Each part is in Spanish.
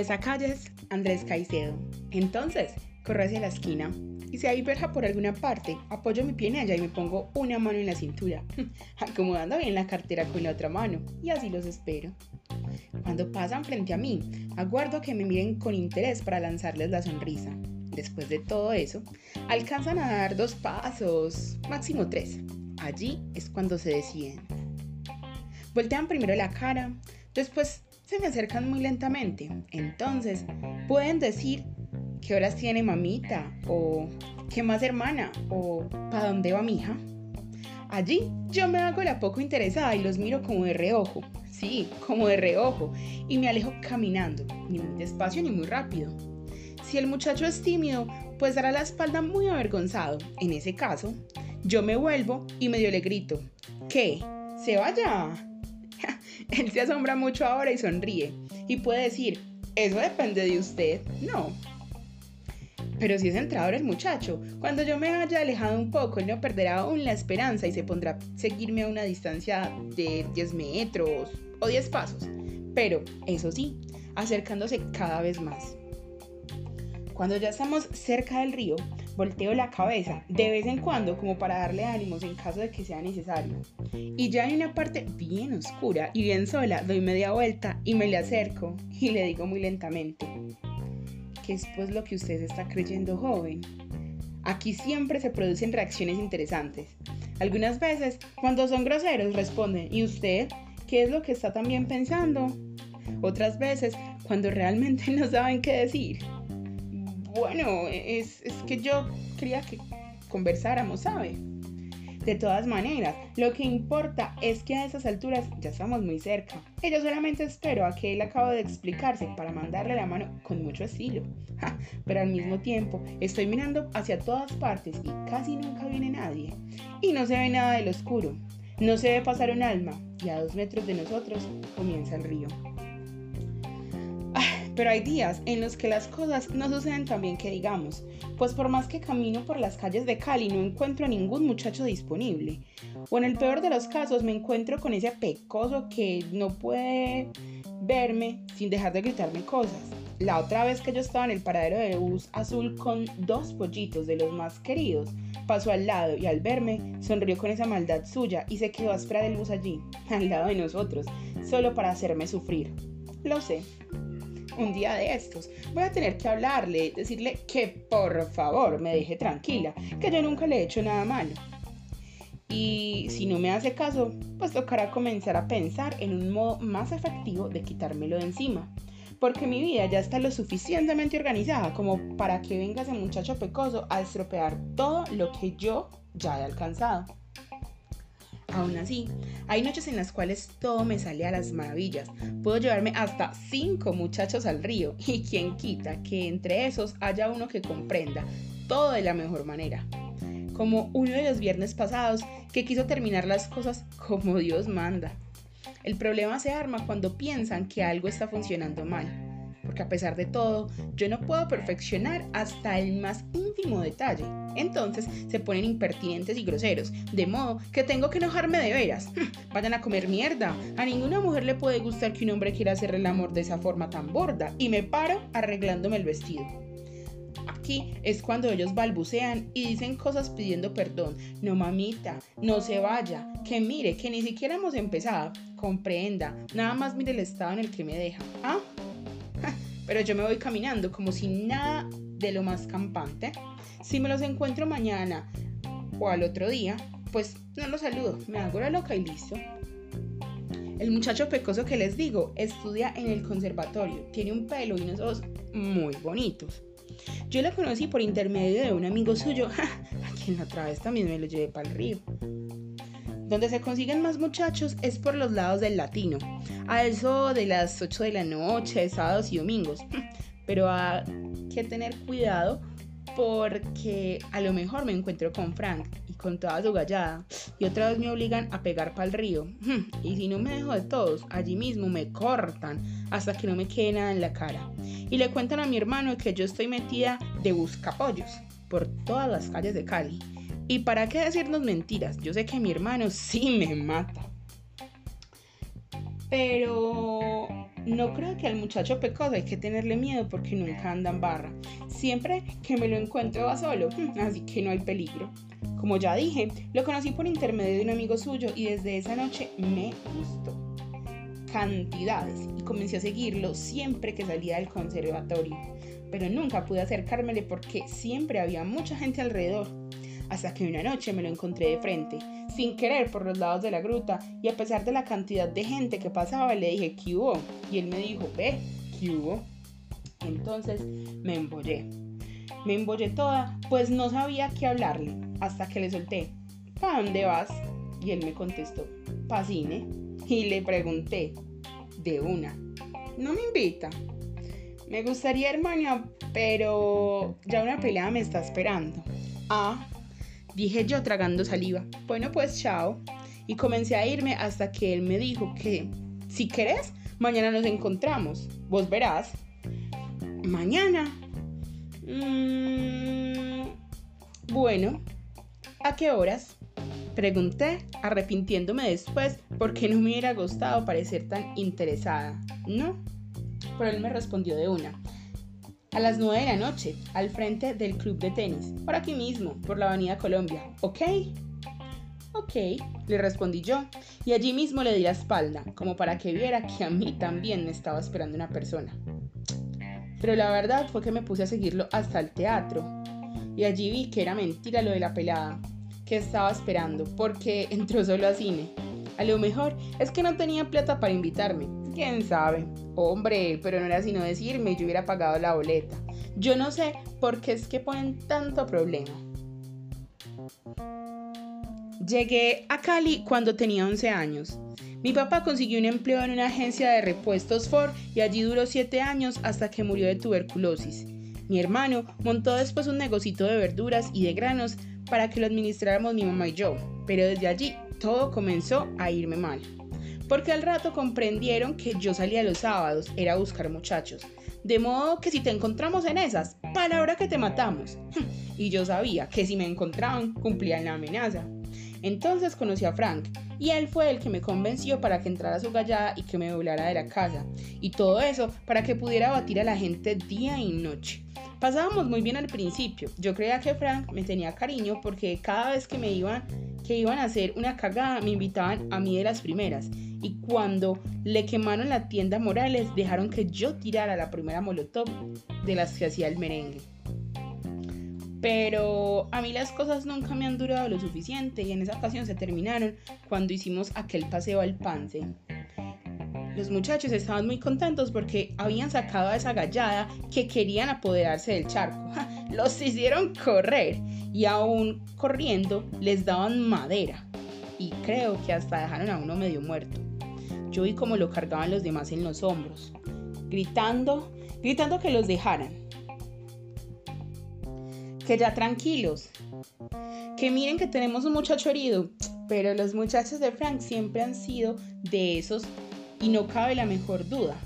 Besacalles, Andrés Caicedo. Entonces, corro hacia la esquina y si hay verja por alguna parte, apoyo mi pie en ella y me pongo una mano en la cintura, acomodando bien la cartera con la otra mano y así los espero. Cuando pasan frente a mí, aguardo que me miren con interés para lanzarles la sonrisa. Después de todo eso, alcanzan a dar dos pasos, máximo tres. Allí es cuando se deciden. Voltean primero la cara, después se me acercan muy lentamente. Entonces, pueden decir qué horas tiene mamita o qué más hermana o para dónde va mi hija. Allí yo me hago la poco interesada y los miro como de reojo, sí, como de reojo, y me alejo caminando, ni muy despacio ni muy rápido. Si el muchacho es tímido, pues dará la espalda muy avergonzado. En ese caso, yo me vuelvo y medio le grito, ¿qué? ¿Se vaya? Él se asombra mucho ahora y sonríe, y puede decir, eso depende de usted, no, pero si es entrador el muchacho, cuando yo me haya alejado un poco, él no perderá aún la esperanza y se pondrá a seguirme a una distancia de 10 metros o 10 pasos. Pero, eso sí, acercándose cada vez más. Cuando ya estamos cerca del río, volteo la cabeza de vez en cuando como para darle ánimos en caso de que sea necesario. Y ya en una parte bien oscura y bien sola, doy media vuelta y me le acerco y le digo muy lentamente, es pues lo que usted está creyendo joven. Aquí siempre se producen reacciones interesantes. Algunas veces, cuando son groseros, responden, ¿y usted qué es lo que está también pensando? Otras veces, cuando realmente no saben qué decir. Bueno, es, es que yo quería que conversáramos, ¿sabe? De todas maneras, lo que importa es que a esas alturas ya estamos muy cerca. Y yo solamente espero a que él acabe de explicarse para mandarle la mano con mucho estilo. pero al mismo tiempo estoy mirando hacia todas partes y casi nunca viene nadie. Y no se ve nada del oscuro. No se ve pasar un alma y a dos metros de nosotros comienza el río. Pero hay días en los que las cosas no suceden tan bien que digamos, pues por más que camino por las calles de Cali no encuentro a ningún muchacho disponible. O en el peor de los casos me encuentro con ese pecoso que no puede verme sin dejar de gritarme cosas. La otra vez que yo estaba en el paradero de bus azul con dos pollitos de los más queridos, pasó al lado y al verme sonrió con esa maldad suya y se quedó a esperar el bus allí, al lado de nosotros, solo para hacerme sufrir. Lo sé, un día de estos. Voy a tener que hablarle, decirle que por favor me deje tranquila, que yo nunca le he hecho nada malo. Y si no me hace caso, pues tocará comenzar a pensar en un modo más efectivo de quitármelo de encima. Porque mi vida ya está lo suficientemente organizada como para que venga ese muchacho pecoso a estropear todo lo que yo ya he alcanzado. Aún así, hay noches en las cuales todo me sale a las maravillas. Puedo llevarme hasta cinco muchachos al río y quien quita que entre esos haya uno que comprenda todo de la mejor manera. Como uno de los viernes pasados que quiso terminar las cosas como Dios manda. El problema se arma cuando piensan que algo está funcionando mal porque a pesar de todo, yo no puedo perfeccionar hasta el más ínfimo detalle. Entonces se ponen impertinentes y groseros, de modo que tengo que enojarme de veras. Vayan a comer mierda. A ninguna mujer le puede gustar que un hombre quiera hacer el amor de esa forma tan borda. Y me paro arreglándome el vestido. Aquí es cuando ellos balbucean y dicen cosas pidiendo perdón. No mamita, no se vaya, que mire, que ni siquiera hemos empezado. Comprenda, nada más mire el estado en el que me deja. ¿Ah? Pero yo me voy caminando como si nada de lo más campante. Si me los encuentro mañana o al otro día, pues no los saludo, me hago la loca y listo. El muchacho pecoso que les digo estudia en el conservatorio, tiene un pelo y unos ojos muy bonitos. Yo lo conocí por intermedio de un amigo suyo, a quien otra vez también me lo llevé para el río. Donde se consiguen más muchachos es por los lados del latino, a eso de las 8 de la noche, sábados y domingos. Pero hay que tener cuidado porque a lo mejor me encuentro con Frank y con toda su gallada y otra vez me obligan a pegar para el río. Y si no me dejo de todos, allí mismo me cortan hasta que no me quede nada en la cara. Y le cuentan a mi hermano que yo estoy metida de buscapollos por todas las calles de Cali ¿Y para qué decirnos mentiras? Yo sé que mi hermano sí me mata. Pero no creo que al muchacho pecoso hay que tenerle miedo porque nunca anda en barra. Siempre que me lo encuentro va solo, así que no hay peligro. Como ya dije, lo conocí por intermedio de un amigo suyo y desde esa noche me gustó. Cantidades y comencé a seguirlo siempre que salía del conservatorio. Pero nunca pude acercármele porque siempre había mucha gente alrededor. Hasta que una noche me lo encontré de frente sin querer por los lados de la gruta y a pesar de la cantidad de gente que pasaba le dije ¿qué hubo? Y él me dijo ve, ¿qué hubo? Entonces me embollé. Me embollé toda, pues no sabía qué hablarle, hasta que le solté ¿para dónde vas? Y él me contestó ¿pa cine? Y le pregunté de una ¿no me invita? Me gustaría, hermana, pero ya una pelea me está esperando. Ah, Dije yo tragando saliva. Bueno, pues chao. Y comencé a irme hasta que él me dijo que, si querés, mañana nos encontramos. Vos verás. Mañana. Mm, bueno, ¿a qué horas? Pregunté, arrepintiéndome después porque no me hubiera gustado parecer tan interesada. ¿No? Pero él me respondió de una a las 9 de la noche, al frente del club de tenis, por aquí mismo, por la Avenida Colombia, ¿ok? Ok, le respondí yo, y allí mismo le di la espalda, como para que viera que a mí también me estaba esperando una persona. Pero la verdad fue que me puse a seguirlo hasta el teatro, y allí vi que era mentira lo de la pelada, que estaba esperando, porque entró solo a cine. A lo mejor es que no tenía plata para invitarme, quién sabe. Hombre, pero no era sino decirme, yo hubiera pagado la boleta. Yo no sé por qué es que ponen tanto problema. Llegué a Cali cuando tenía 11 años. Mi papá consiguió un empleo en una agencia de repuestos Ford y allí duró 7 años hasta que murió de tuberculosis. Mi hermano montó después un negocito de verduras y de granos para que lo administráramos mi mamá y yo, pero desde allí todo comenzó a irme mal porque al rato comprendieron que yo salía los sábados, era buscar muchachos. De modo que si te encontramos en esas, palabra que te matamos. y yo sabía que si me encontraban, cumplían la amenaza. Entonces conocí a Frank y él fue el que me convenció para que entrara a su gallada y que me doblara de la casa. Y todo eso para que pudiera batir a la gente día y noche. Pasábamos muy bien al principio. Yo creía que Frank me tenía cariño porque cada vez que me iban que iban a hacer una cagada me invitaban a mí de las primeras y cuando le quemaron la tienda Morales dejaron que yo tirara la primera molotov de las que hacía el merengue. Pero a mí las cosas nunca me han durado lo suficiente y en esa ocasión se terminaron cuando hicimos aquel paseo al Pance. Los muchachos estaban muy contentos porque habían sacado a esa gallada que querían apoderarse del charco. Los hicieron correr y aún corriendo les daban madera. Y creo que hasta dejaron a uno medio muerto. Yo vi cómo lo cargaban los demás en los hombros, gritando, gritando que los dejaran. Que ya tranquilos. Que miren que tenemos un muchacho herido. Pero los muchachos de Frank siempre han sido de esos y no cabe la mejor duda.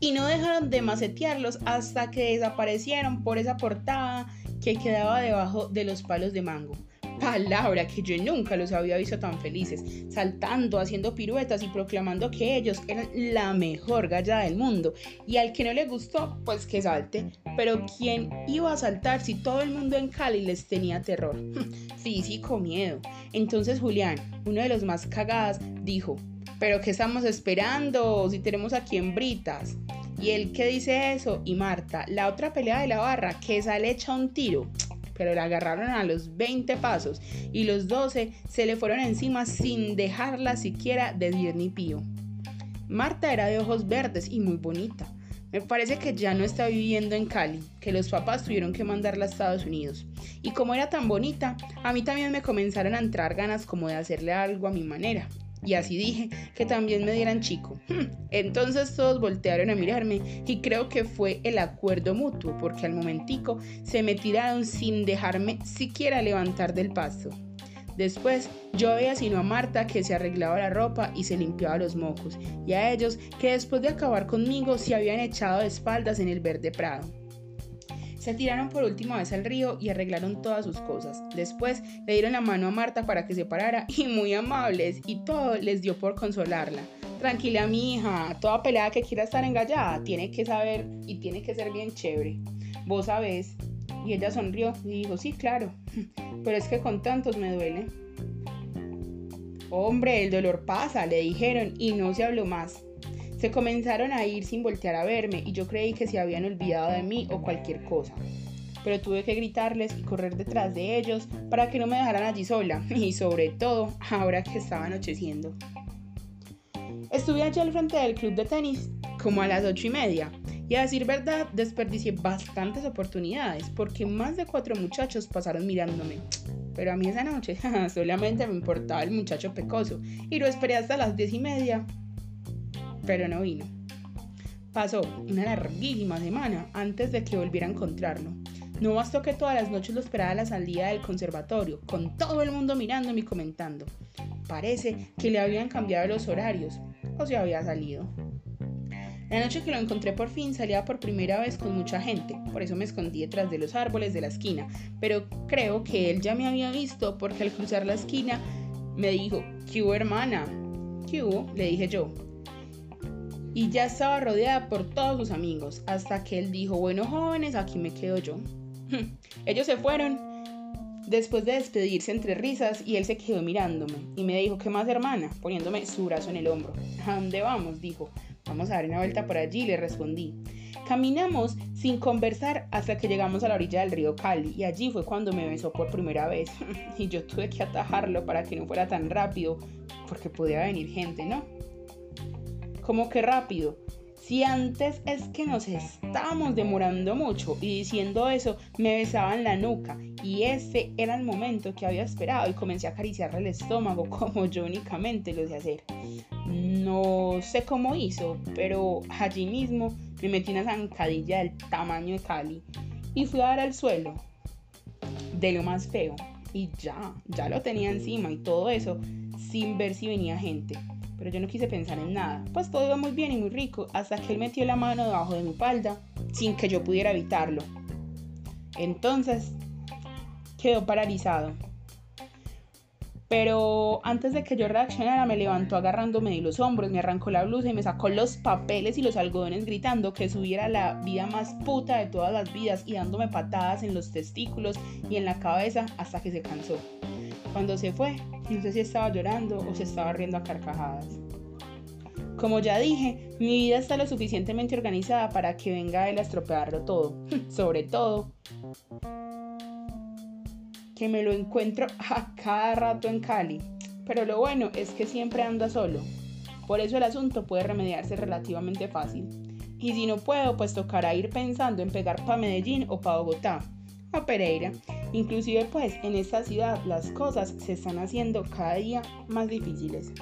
Y no dejaron de macetearlos hasta que desaparecieron por esa portada que quedaba debajo de los palos de mango palabra que yo nunca los había visto tan felices, saltando, haciendo piruetas y proclamando que ellos eran la mejor gallada del mundo. Y al que no le gustó, pues que salte. Pero ¿quién iba a saltar si todo el mundo en Cali les tenía terror? Físico miedo. Entonces Julián, uno de los más cagadas, dijo, ¿pero qué estamos esperando si tenemos aquí en Britas? Y él que dice eso, y Marta, la otra pelea de la barra, que sale hecha un tiro pero la agarraron a los 20 pasos y los 12 se le fueron encima sin dejarla siquiera decir ni pío. Marta era de ojos verdes y muy bonita. Me parece que ya no está viviendo en Cali, que los papás tuvieron que mandarla a Estados Unidos. Y como era tan bonita, a mí también me comenzaron a entrar ganas como de hacerle algo a mi manera. Y así dije que también me dieran chico. Hmm. Entonces todos voltearon a mirarme y creo que fue el acuerdo mutuo porque al momentico se me tiraron sin dejarme siquiera levantar del pasto. Después yo veía sino a Marta que se arreglaba la ropa y se limpiaba los mocos, y a ellos que después de acabar conmigo se habían echado de espaldas en el verde prado. Se tiraron por última vez al río y arreglaron todas sus cosas. Después le dieron la mano a Marta para que se parara y muy amables y todo les dio por consolarla. Tranquila, mi hija, toda pelada que quiera estar engallada tiene que saber y tiene que ser bien chévere. Vos sabés. Y ella sonrió y dijo, sí, claro, pero es que con tantos me duele. Hombre, el dolor pasa, le dijeron, y no se habló más. Se comenzaron a ir sin voltear a verme y yo creí que se habían olvidado de mí o cualquier cosa. Pero tuve que gritarles y correr detrás de ellos para que no me dejaran allí sola, y sobre todo ahora que estaba anocheciendo. Estuve allí al frente del club de tenis como a las ocho y media y a decir verdad desperdicié bastantes oportunidades porque más de cuatro muchachos pasaron mirándome. Pero a mí esa noche solamente me importaba el muchacho pecoso y lo esperé hasta las diez y media. Pero no vino. Pasó una larguísima semana antes de que volviera a encontrarlo. No bastó que todas las noches lo esperaba a la salida del conservatorio, con todo el mundo mirándome y comentando. Parece que le habían cambiado los horarios, o se había salido. La noche que lo encontré por fin salía por primera vez con mucha gente, por eso me escondí detrás de los árboles de la esquina, pero creo que él ya me había visto porque al cruzar la esquina me dijo, ¿qué hubo hermana? ¿Qué hubo? Le dije yo. Y ya estaba rodeada por todos sus amigos, hasta que él dijo, bueno jóvenes, aquí me quedo yo. Ellos se fueron después de despedirse entre risas y él se quedó mirándome y me dijo, ¿qué más hermana? poniéndome su brazo en el hombro. ¿A dónde vamos? dijo. Vamos a dar una vuelta por allí, le respondí. Caminamos sin conversar hasta que llegamos a la orilla del río Cali y allí fue cuando me besó por primera vez y yo tuve que atajarlo para que no fuera tan rápido porque podía venir gente, ¿no? Como que rápido. Si antes es que nos estábamos demorando mucho y diciendo eso me besaban la nuca y ese era el momento que había esperado y comencé a acariciarle el estómago como yo únicamente lo sé hacer. No sé cómo hizo, pero allí mismo me metí una zancadilla del tamaño de Cali y fui a dar al suelo de lo más feo y ya, ya lo tenía encima y todo eso sin ver si venía gente pero yo no quise pensar en nada, pues todo iba muy bien y muy rico, hasta que él metió la mano debajo de mi falda sin que yo pudiera evitarlo. Entonces, quedó paralizado. Pero antes de que yo reaccionara, me levantó agarrándome de los hombros, me arrancó la blusa y me sacó los papeles y los algodones gritando que subiera la vida más puta de todas las vidas y dándome patadas en los testículos y en la cabeza hasta que se cansó. Cuando se fue, no sé si estaba llorando o se estaba riendo a carcajadas. Como ya dije, mi vida está lo suficientemente organizada para que venga él a estropearlo todo. Sobre todo, que me lo encuentro a cada rato en Cali. Pero lo bueno es que siempre anda solo. Por eso el asunto puede remediarse relativamente fácil. Y si no puedo, pues tocará ir pensando en pegar para Medellín o para Bogotá, o Pereira, Inclusive pues en esta ciudad las cosas se están haciendo cada día más difíciles.